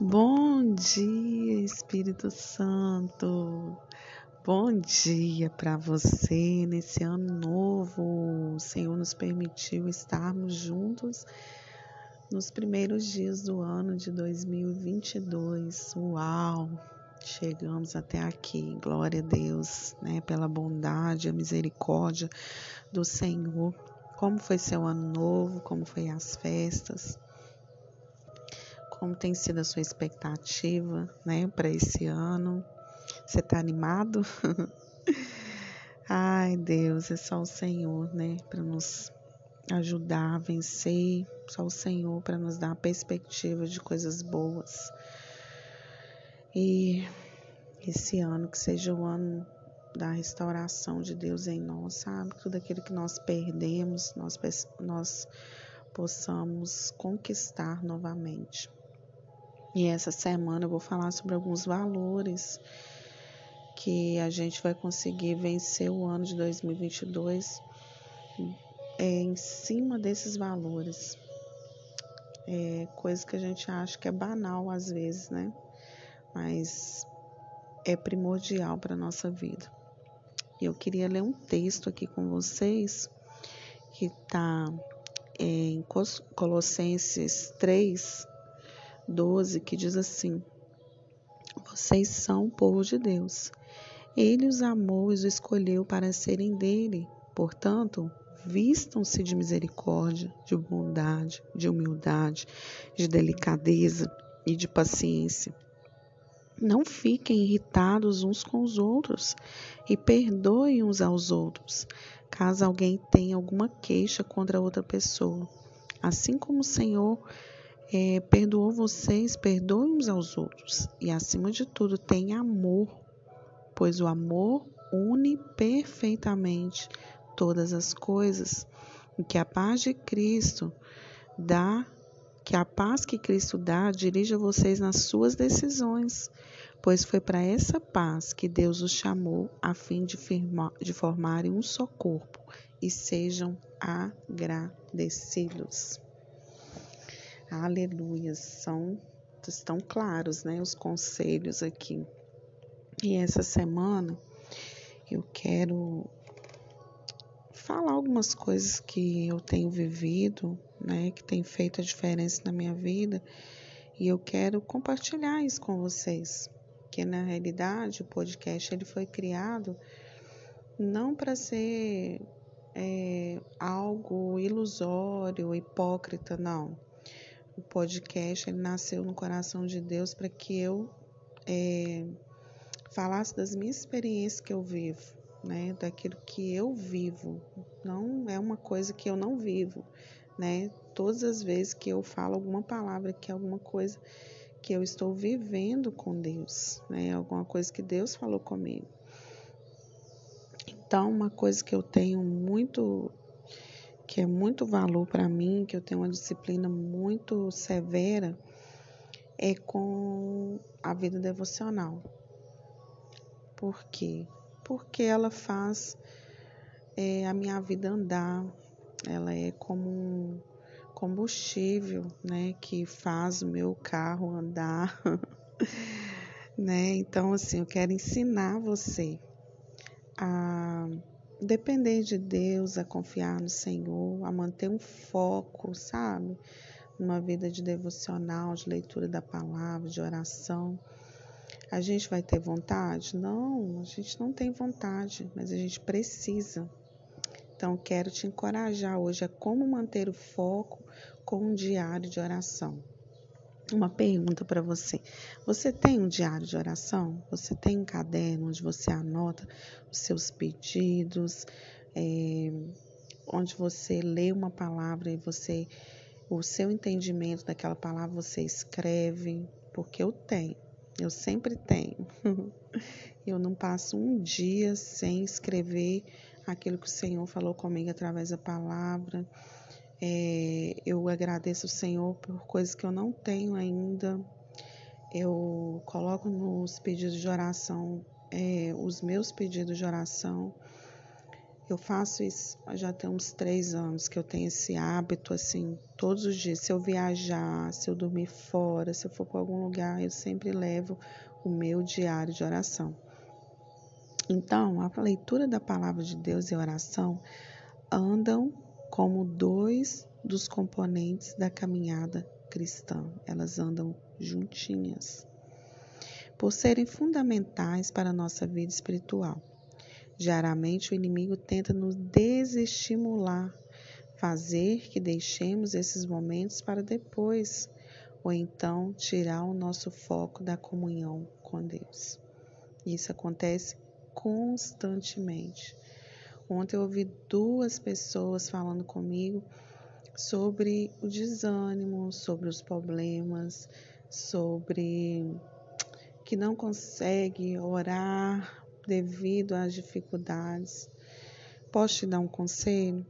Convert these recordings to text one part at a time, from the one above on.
Bom dia, Espírito Santo. Bom dia para você nesse ano novo. O Senhor nos permitiu estarmos juntos nos primeiros dias do ano de 2022. Uau! Chegamos até aqui. Glória a Deus, né, pela bondade, a misericórdia do Senhor. Como foi seu ano novo? Como foi as festas? Como tem sido a sua expectativa, né, para esse ano? Você está animado? Ai, Deus, é só o Senhor, né, para nos ajudar a vencer, só o Senhor para nos dar a perspectiva de coisas boas. E esse ano que seja o ano da restauração de Deus em nós, sabe? Tudo aquilo que nós perdemos, nós, nós possamos conquistar novamente. E essa semana eu vou falar sobre alguns valores que a gente vai conseguir vencer o ano de 2022 é, em cima desses valores. É, coisa que a gente acha que é banal às vezes, né? Mas é primordial para a nossa vida. E eu queria ler um texto aqui com vocês que está em Colossenses 3, 12, que diz assim: Vocês são o povo de Deus. Ele os amou e os escolheu para serem dele. Portanto, vistam-se de misericórdia, de bondade, de humildade, de delicadeza e de paciência. Não fiquem irritados uns com os outros e perdoem uns aos outros, caso alguém tenha alguma queixa contra outra pessoa. Assim como o Senhor é, perdoou vocês, perdoem uns aos outros. E acima de tudo, tenha amor, pois o amor une perfeitamente todas as coisas. E que a paz de Cristo dá, que a paz que Cristo dá, dirija vocês nas suas decisões, pois foi para essa paz que Deus os chamou a fim de, firmar, de formarem um só corpo e sejam agradecidos. Aleluia, são estão claros, né, os conselhos aqui. E essa semana eu quero falar algumas coisas que eu tenho vivido, né, que tem feito a diferença na minha vida, e eu quero compartilhar isso com vocês. Que na realidade o podcast ele foi criado não para ser é, algo ilusório, hipócrita, não o podcast ele nasceu no coração de Deus para que eu é, falasse das minhas experiências que eu vivo, né? Daquilo que eu vivo. Não é uma coisa que eu não vivo, né? Todas as vezes que eu falo alguma palavra que é alguma coisa que eu estou vivendo com Deus, né? Alguma coisa que Deus falou comigo. Então, uma coisa que eu tenho muito que é muito valor para mim, que eu tenho uma disciplina muito severa, é com a vida devocional. Por quê? Porque ela faz é, a minha vida andar, ela é como um combustível, né, que faz o meu carro andar, né? Então, assim, eu quero ensinar você a depender de Deus, a confiar no Senhor, a manter um foco, sabe? Numa vida de devocional, de leitura da palavra, de oração. A gente vai ter vontade? Não, a gente não tem vontade, mas a gente precisa. Então, quero te encorajar hoje a como manter o foco com um diário de oração uma pergunta para você. Você tem um diário de oração? Você tem um caderno onde você anota os seus pedidos, é, onde você lê uma palavra e você, o seu entendimento daquela palavra você escreve? Porque eu tenho, eu sempre tenho. eu não passo um dia sem escrever aquilo que o Senhor falou comigo através da palavra. É, eu agradeço o Senhor por coisas que eu não tenho ainda. Eu coloco nos pedidos de oração é, os meus pedidos de oração. Eu faço isso já tem uns três anos que eu tenho esse hábito, assim, todos os dias. Se eu viajar, se eu dormir fora, se eu for para algum lugar, eu sempre levo o meu diário de oração. Então, a leitura da palavra de Deus e a oração andam como dois dos componentes da caminhada cristã. Elas andam juntinhas. Por serem fundamentais para a nossa vida espiritual. Diariamente, o inimigo tenta nos desestimular, fazer que deixemos esses momentos para depois, ou então tirar o nosso foco da comunhão com Deus. Isso acontece constantemente. Ontem eu ouvi duas pessoas falando comigo sobre o desânimo, sobre os problemas, sobre que não consegue orar devido às dificuldades. Posso te dar um conselho?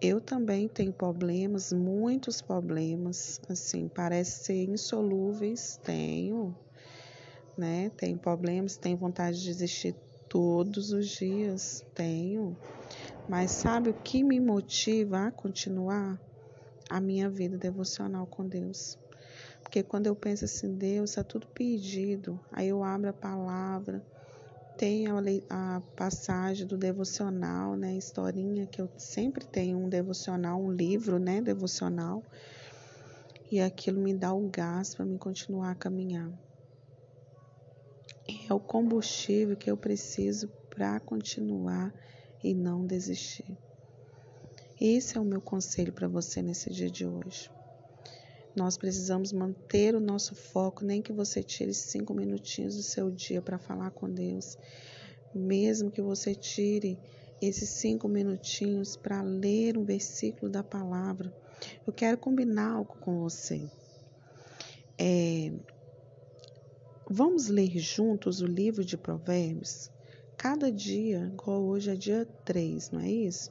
Eu também tenho problemas, muitos problemas, assim, parece ser insolúveis, tenho, né? Tenho problemas, tenho vontade de desistir todos os dias, tenho. Mas sabe o que me motiva a continuar? A minha vida devocional com Deus. Porque quando eu penso assim, Deus, está tudo pedido, aí eu abro a palavra, tem a, passagem do devocional, né? Historinha que eu sempre tenho um devocional, um livro, né? Devocional. E aquilo me dá o gás para me continuar a caminhar. É o combustível que eu preciso para continuar e não desistir. Esse é o meu conselho para você nesse dia de hoje. Nós precisamos manter o nosso foco, nem que você tire cinco minutinhos do seu dia para falar com Deus. Mesmo que você tire esses cinco minutinhos para ler um versículo da palavra. Eu quero combinar algo com você. É, vamos ler juntos o livro de Provérbios? Cada dia, igual hoje é dia 3, não é isso?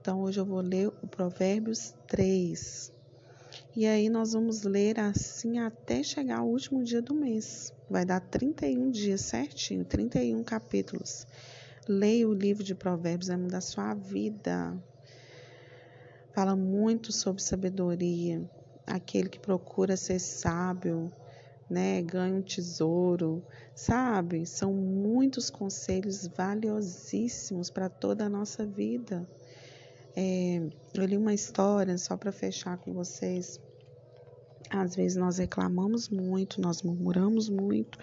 Então hoje eu vou ler o Provérbios 3. E aí nós vamos ler assim até chegar ao último dia do mês. Vai dar 31 dias certinho, 31 capítulos. Leia o livro de Provérbios, vai mudar sua vida. Fala muito sobre sabedoria. Aquele que procura ser sábio, né, ganha um tesouro, sabe? São muitos conselhos valiosíssimos para toda a nossa vida. É, eu li uma história, só para fechar com vocês. Às vezes nós reclamamos muito, nós murmuramos muito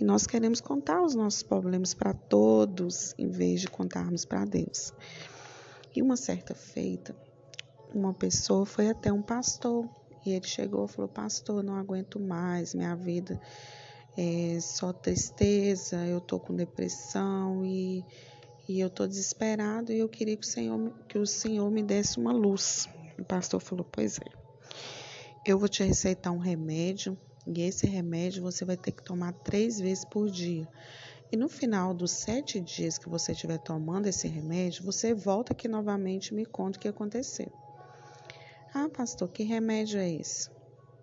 e nós queremos contar os nossos problemas para todos em vez de contarmos para Deus. E uma certa feita, uma pessoa foi até um pastor e ele chegou e falou: Pastor, não aguento mais, minha vida é só tristeza, eu tô com depressão e e eu estou desesperado e eu queria que o, Senhor, que o Senhor me desse uma luz. O pastor falou: Pois é, eu vou te receitar um remédio e esse remédio você vai ter que tomar três vezes por dia. E no final dos sete dias que você estiver tomando esse remédio, você volta aqui novamente e me conta o que aconteceu. Ah, pastor, que remédio é esse?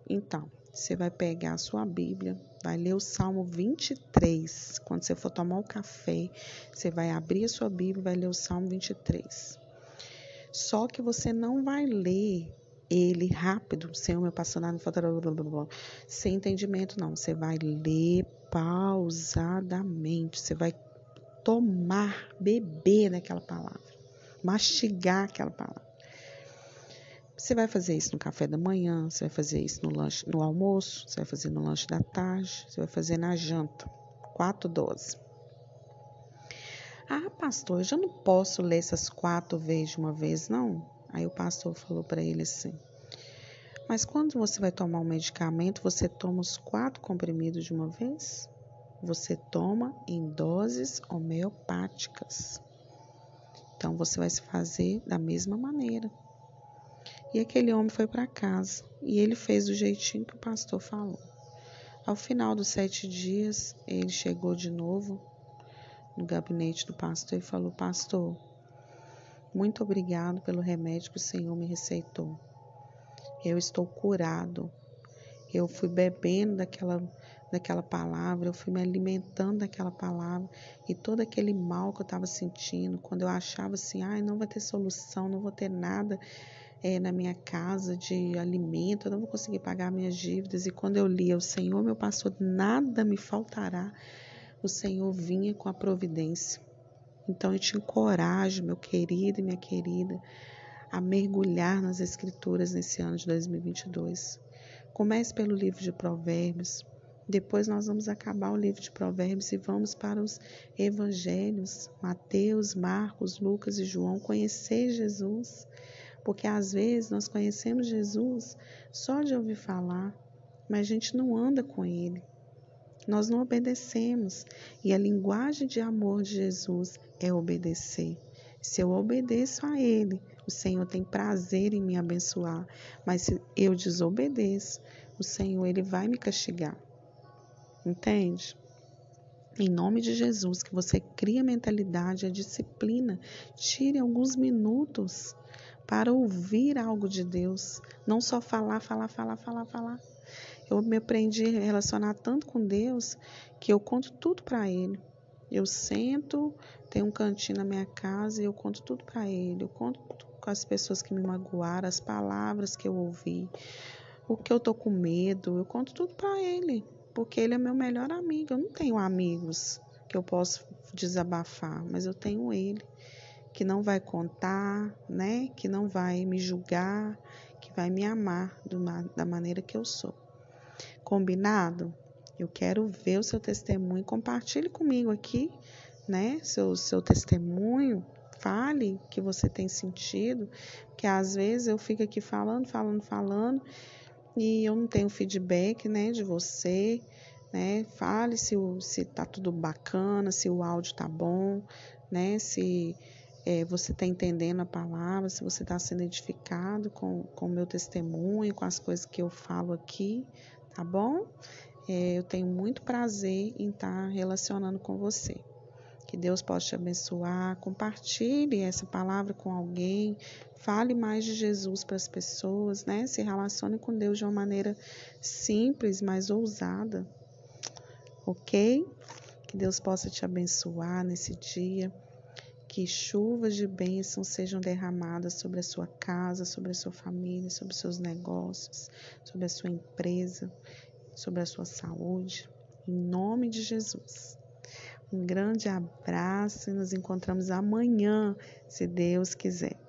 Então, você vai pegar a sua Bíblia, vai ler o Salmo 23. Quando você for tomar o café, você vai abrir a sua Bíblia e vai ler o Salmo 23. Só que você não vai ler ele rápido, sem o meu passando sem entendimento, não. Você vai ler pausadamente. Você vai tomar, beber naquela palavra, mastigar aquela palavra. Você vai fazer isso no café da manhã, você vai fazer isso no lanche, no almoço, você vai fazer no lanche da tarde, você vai fazer na janta. Quatro doses. Ah, pastor, eu já não posso ler essas quatro vezes de uma vez, não? Aí o pastor falou para ele assim: Mas quando você vai tomar um medicamento, você toma os quatro comprimidos de uma vez? Você toma em doses homeopáticas. Então você vai se fazer da mesma maneira. E aquele homem foi para casa e ele fez do jeitinho que o pastor falou. Ao final dos sete dias, ele chegou de novo no gabinete do pastor e falou: Pastor, muito obrigado pelo remédio que o Senhor me receitou. Eu estou curado. eu fui bebendo daquela daquela palavra, eu fui me alimentando daquela palavra e todo aquele mal que eu estava sentindo, quando eu achava assim, ai, não vai ter solução, não vou ter nada é, na minha casa de alimento, eu não vou conseguir pagar minhas dívidas. E quando eu lia, o Senhor, meu pastor, nada me faltará, o Senhor vinha com a providência. Então eu te encorajo, meu querido e minha querida, a mergulhar nas Escrituras nesse ano de 2022. Comece pelo livro de Provérbios. Depois nós vamos acabar o livro de Provérbios e vamos para os evangelhos, Mateus, Marcos, Lucas e João, conhecer Jesus. Porque às vezes nós conhecemos Jesus só de ouvir falar, mas a gente não anda com ele. Nós não obedecemos. E a linguagem de amor de Jesus é obedecer. Se eu obedeço a Ele, o Senhor tem prazer em me abençoar. Mas se eu desobedeço, o Senhor ele vai me castigar. Entende? Em nome de Jesus, que você crie a mentalidade, a disciplina. Tire alguns minutos para ouvir algo de Deus. Não só falar, falar, falar, falar, falar. Eu me aprendi a relacionar tanto com Deus que eu conto tudo para Ele. Eu sento, tenho um cantinho na minha casa e eu conto tudo para Ele. Eu conto com as pessoas que me magoaram, as palavras que eu ouvi, o que eu tô com medo. Eu conto tudo para Ele porque ele é meu melhor amigo. Eu não tenho amigos que eu posso desabafar, mas eu tenho ele que não vai contar, né? Que não vai me julgar, que vai me amar da maneira que eu sou. Combinado? Eu quero ver o seu testemunho. Compartilhe comigo aqui, né? Seu, seu testemunho. Fale que você tem sentido, porque às vezes eu fico aqui falando, falando, falando e eu não tenho feedback, né, de você, né? Fale se se tá tudo bacana, se o áudio tá bom, né? Se é, você está entendendo a palavra, se você está sendo edificado com, o meu testemunho, com as coisas que eu falo aqui, tá bom? É, eu tenho muito prazer em estar tá relacionando com você. Que Deus possa te abençoar. Compartilhe essa palavra com alguém. Fale mais de Jesus para as pessoas, né? Se relacione com Deus de uma maneira simples, mas ousada. Ok? Que Deus possa te abençoar nesse dia. Que chuvas de bênção sejam derramadas sobre a sua casa, sobre a sua família, sobre os seus negócios, sobre a sua empresa, sobre a sua saúde. Em nome de Jesus. Um grande abraço e nos encontramos amanhã, se Deus quiser.